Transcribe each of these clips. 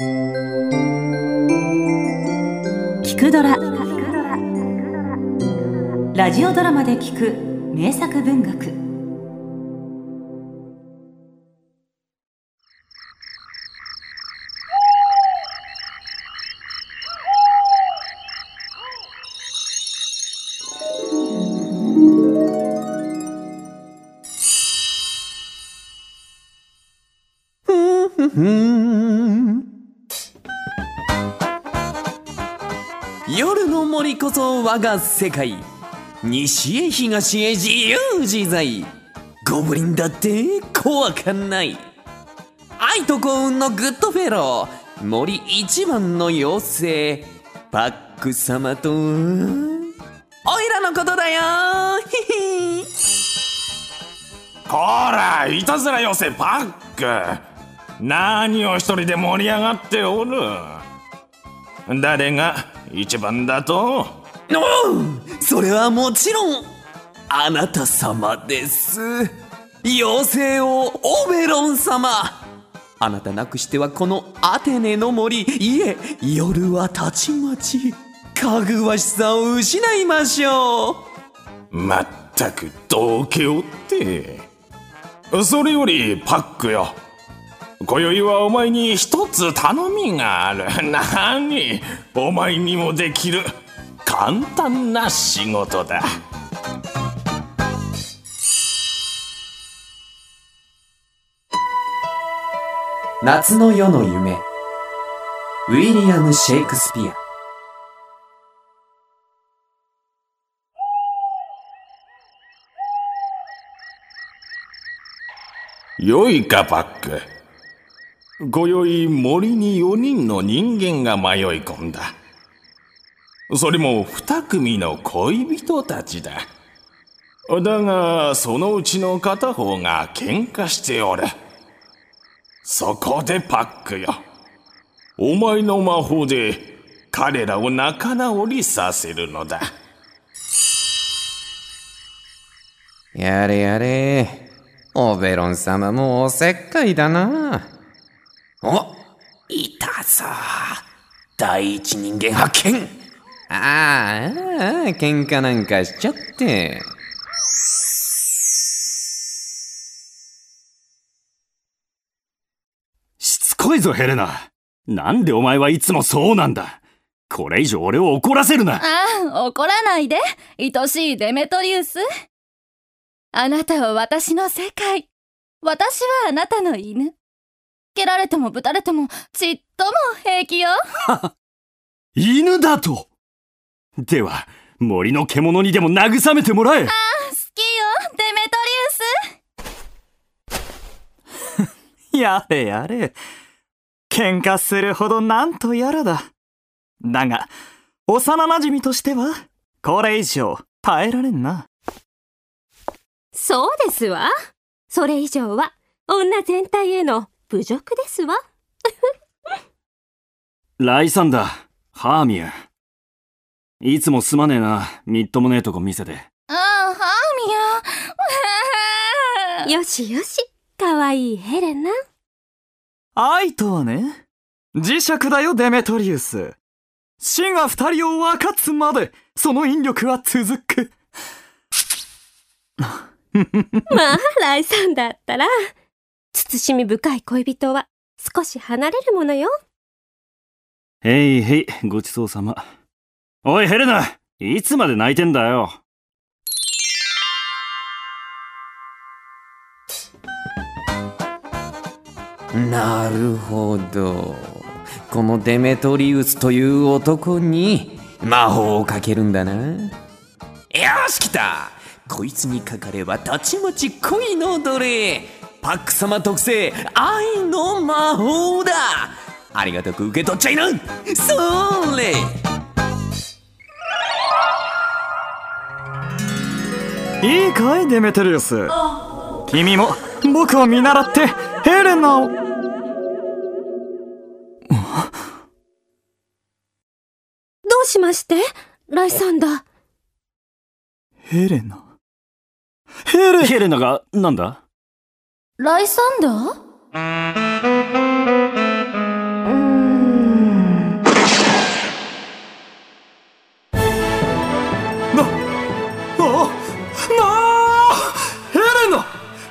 聞くドラ。ラジオドラマで聞く名作文学。夜の森こそ我が世界。西へ東へ自由自在。ゴブリンだって怖かない。愛と幸運のグッドフェロー。森一番の妖精。パック様たあおいらのことだよ。ヒヒ。こらいたずら妖精パック。何を一人で盛り上がっておる。誰が一番だと。おうそれはもちろんあなた様です。妖精王オベロン様。あなたなくしてはこのアテネの森いえ夜はたちまち。かぐわしさを失いましょう。まったく道家をって。それよりパックよ今宵はお前に一つ頼みがある。何？お前にもできる簡単な仕事だ。夏の夜の夢。ウィリアム・シェイクスピア。よいかパック今宵森に4人の人間が迷い込んだ。それも2組の恋人たちだ。だがそのうちの片方が喧嘩しておる。そこでパックよ。お前の魔法で彼らを仲直りさせるのだ。やれやれ。オベロン様もおせっかいだな。おいたぞ第一人間発見ああ、ああ喧嘩なんかしちゃって。しつこいぞ、ヘレナ。なんでお前はいつもそうなんだ。これ以上俺を怒らせるな。ああ、怒らないで、愛しいデメトリウス。あなたは私の世界。私はあなたの犬。蹴られてもぶたれてもちっとも平気よ。犬だとでは、森の獣にでも慰めてもらえ。好きよ、デメトリウス。やれやれ。喧嘩するほどなんとやらだ。だが、幼馴染としては、これ以上耐えられんな。そうですわ。それ以上は女全体への侮辱ですわ。ライサンダー、ハーミュー。いつもすまねえな、みっともねえとこ見せて。ああ、ハーミヤ。よしよし。かわいいヘレナ。愛とはね、磁石だよデメトリウス。死が二人を分かつまで、その引力は続く。まあ、ライさんだったら、慎み深い恋人は少し離れるものよ。へいへい、ごちそうさま。おい、ヘレナいつまで泣いてんだよ。なるほど。このデメトリウスという男に魔法をかけるんだな。よし来たこいつにかかればたちまち恋の奴隷パック様特製愛の魔法だありがたく受け取っちゃいなそれいいかいデメトリウス。君も僕を見習ってヘレナを。どうしまして？ライサンダー。ヘレナ？ヘレ、ヘレナが、なんだ？ライサンダー？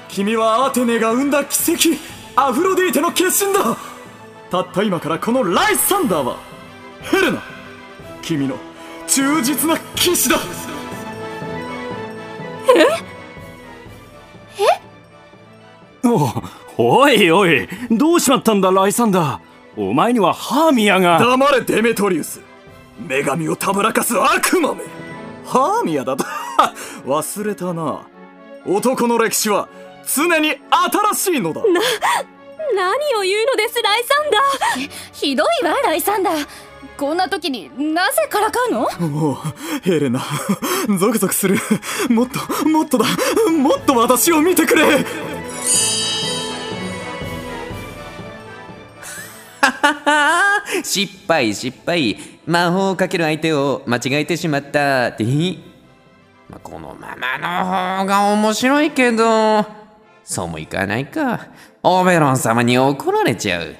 君はアテネが生んだ奇跡。アフロディーテの決心だ。たった今からこのライサンダーはヘレナ！君の忠実な騎士だ。え？っ おいおいどうしまったんだライサンダー。お前にはハーミアが。黙れデメトリウス。女神をたぶらかす悪魔め。ハーミアだと 忘れたな。男の歴史は常に新しいのだ。何を言うのですライサンダー。ひどいわライサンダー。こんな時になぜからかうの？もうヘレナゾクゾクする。もっともっとだ。もっと私を見てくれ 失敗失敗。魔法をかける相手を間違えてしまったって。このままの方が面白いけど。そうもいかないか。オベロン様に怒られちゃう。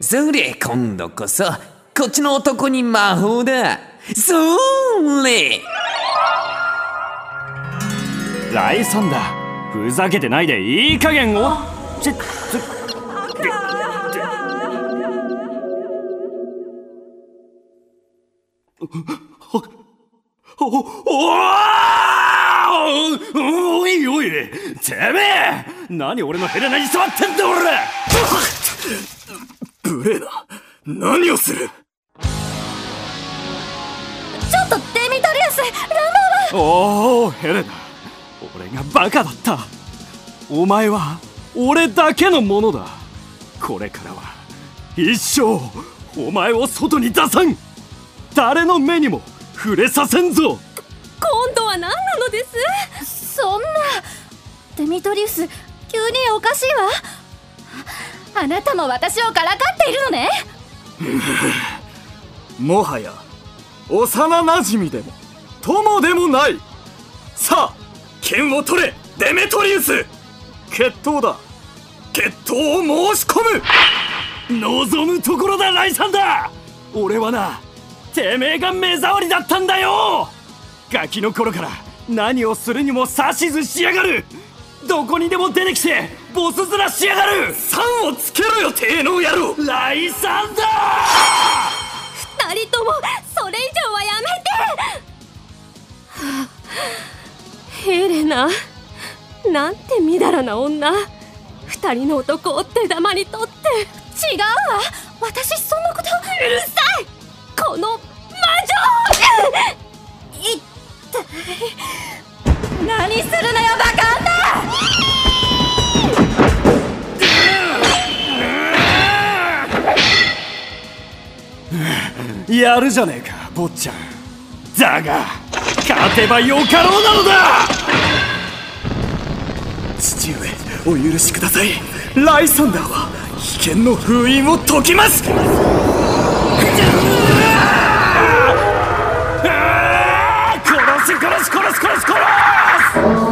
それ今度こそこっちの男に魔法だ。それ。ライサンダーふざけてないでいい加減を。ちちおおおおおおいおいてめえ何俺のヘレナに触ってんだ俺無礼だ何をするちょっとデミトリウスランおおヘレナ俺がバカだったお前は俺だけのものだこれからは一生お前を外に出さん誰の目にも触れさせんぞ。今度は何なのです？そんな。デミトリウス急におかしいわ。あなたも私をからかっているのね。もはや幼なじみでも友でもない。さあ剣を取れデメトリウス。決闘だ。決闘を申し込む。望むところだライサンダー俺はなてめえが目障りだったんだよ！ガキの頃から何をするにも指図しやがる！どこにでも出てきてボス面しやがる！3をつけろよ低能野郎！ライサンダ二人ともそれ以上はやめて！ヘレナなんてみだらな女。二人の男を手玉に取って。違うわ。私そんなことうるさい！このいったい何するのよバカやるじゃねえか坊ちゃん。だが勝てばよかろうなのだ。父上お許しください。ライサンダーは危険の封印を解きます。殺す殺す殺す殺す。殺す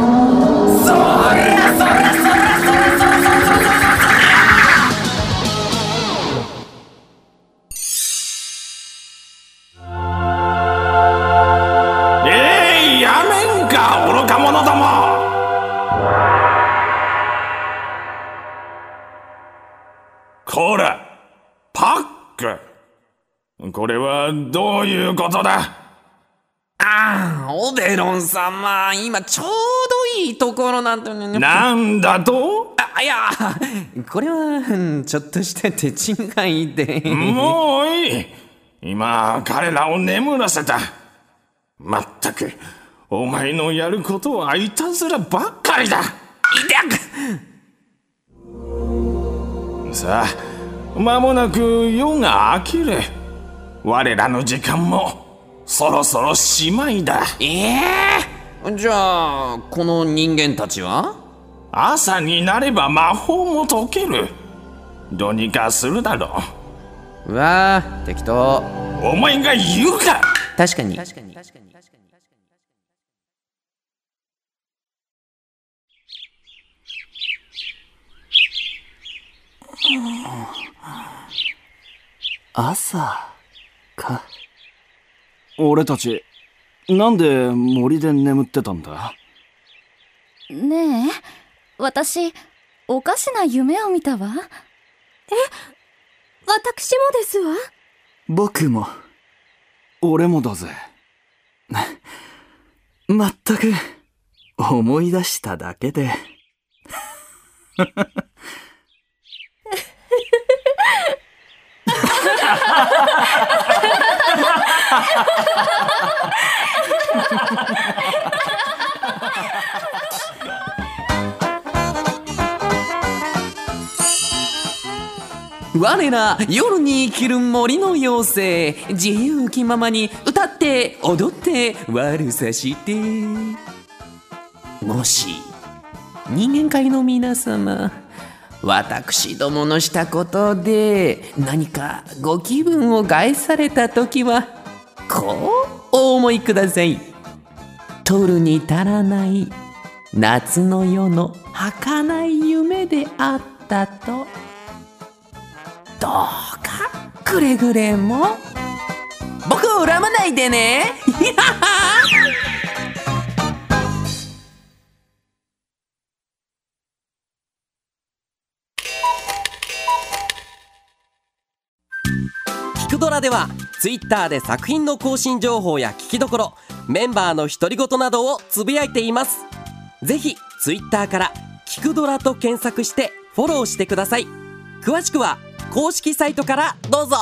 えいやめんか愚か者どもこらパックこれはどういうことだああオベロン様今ちょうどいいところなんてなんだと？あいやこれはうんちょっとした手違いで。もういい。今彼らを眠らせた。まったくお前のやることはいたずらばっかりだ。さあ間もなく夜が明ける。我らの時間もそろそろしまいだ。ええじゃあこの人間たちは？朝になれば魔法も解ける。どうにかするだろう。わあ適当。うお前が言うか。確かに。朝か俺たちなんで森で眠ってたんだ？ねえ私おかしな夢を見たわ。私もですわ。僕も。俺もだぜ。まったく思い出しただけで 我ら夜に生きる森の妖精自由気ままに歌って踊って悪さして。もし人間界の皆様私どものしたことで何かご気分を害された時はこうお思いください。取るに足らない夏の夜の儚い夢であったと。どうかくれぐれも。僕を恨まないでね。キクドラではツイッターで作品の更新情報や聞きどころメンバーの独り言などをつぶやいています。ぜひツイッターからキクドラと検索してフォローしてください。詳しくは公式サイトからどうぞ。